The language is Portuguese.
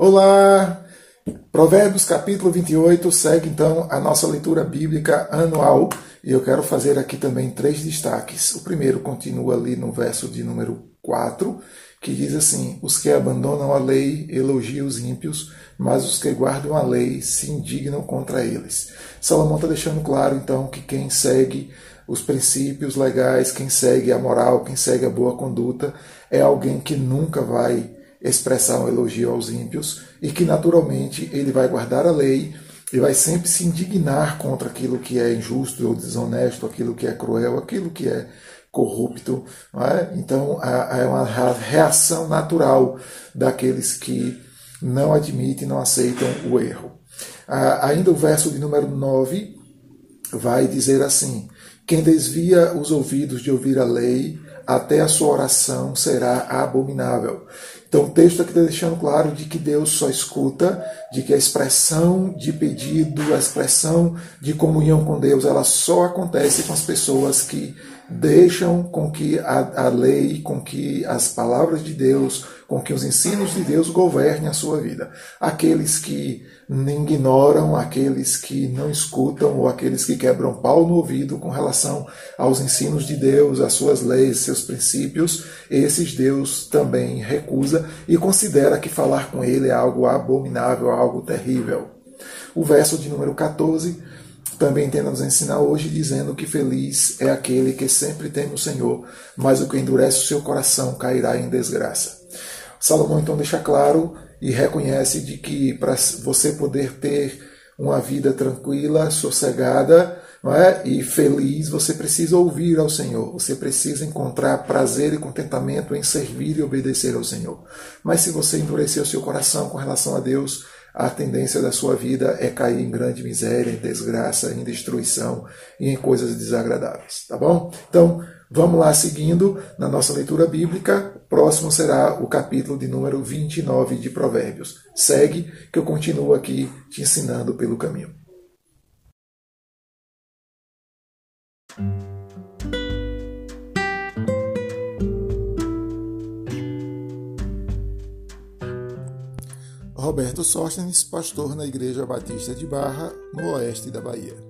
Olá! Provérbios capítulo 28 segue então a nossa leitura bíblica anual e eu quero fazer aqui também três destaques. O primeiro continua ali no verso de número 4, que diz assim: Os que abandonam a lei elogiam os ímpios, mas os que guardam a lei se indignam contra eles. Salomão está deixando claro então que quem segue os princípios legais, quem segue a moral, quem segue a boa conduta, é alguém que nunca vai expressar um elogio aos ímpios e que naturalmente ele vai guardar a lei e vai sempre se indignar contra aquilo que é injusto ou desonesto, aquilo que é cruel, aquilo que é corrupto. É? Então é uma reação natural daqueles que não admitem, não aceitam o erro. Ainda o verso de número 9 vai dizer assim: Quem desvia os ouvidos de ouvir a lei, até a sua oração será abominável. Então o texto aqui está deixando claro de que Deus só escuta, de que a expressão de pedido, a expressão de comunhão com Deus, ela só acontece com as pessoas que deixam com que a, a lei, com que as palavras de Deus, com que os ensinos de Deus governem a sua vida. Aqueles que ignoram, aqueles que não escutam ou aqueles que quebram pau no ouvido com relação aos ensinos de Deus, às suas leis, seus princípios, esses Deus também recusa e considera que falar com ele é algo abominável, algo terrível. O verso de número 14 também tenta nos ensinar hoje, dizendo que feliz é aquele que sempre teme o Senhor, mas o que endurece o seu coração cairá em desgraça. Salomão então deixa claro e reconhece de que para você poder ter uma vida tranquila, sossegada é? e feliz, você precisa ouvir ao Senhor, você precisa encontrar prazer e contentamento em servir e obedecer ao Senhor. Mas se você endurecer o seu coração com relação a Deus, a tendência da sua vida é cair em grande miséria, em desgraça, em destruição e em coisas desagradáveis, tá bom? Então, vamos lá seguindo na nossa leitura bíblica. Próximo será o capítulo de número 29 de Provérbios. Segue que eu continuo aqui te ensinando pelo caminho. Roberto Sóstenes, pastor na Igreja Batista de Barra, no oeste da Bahia.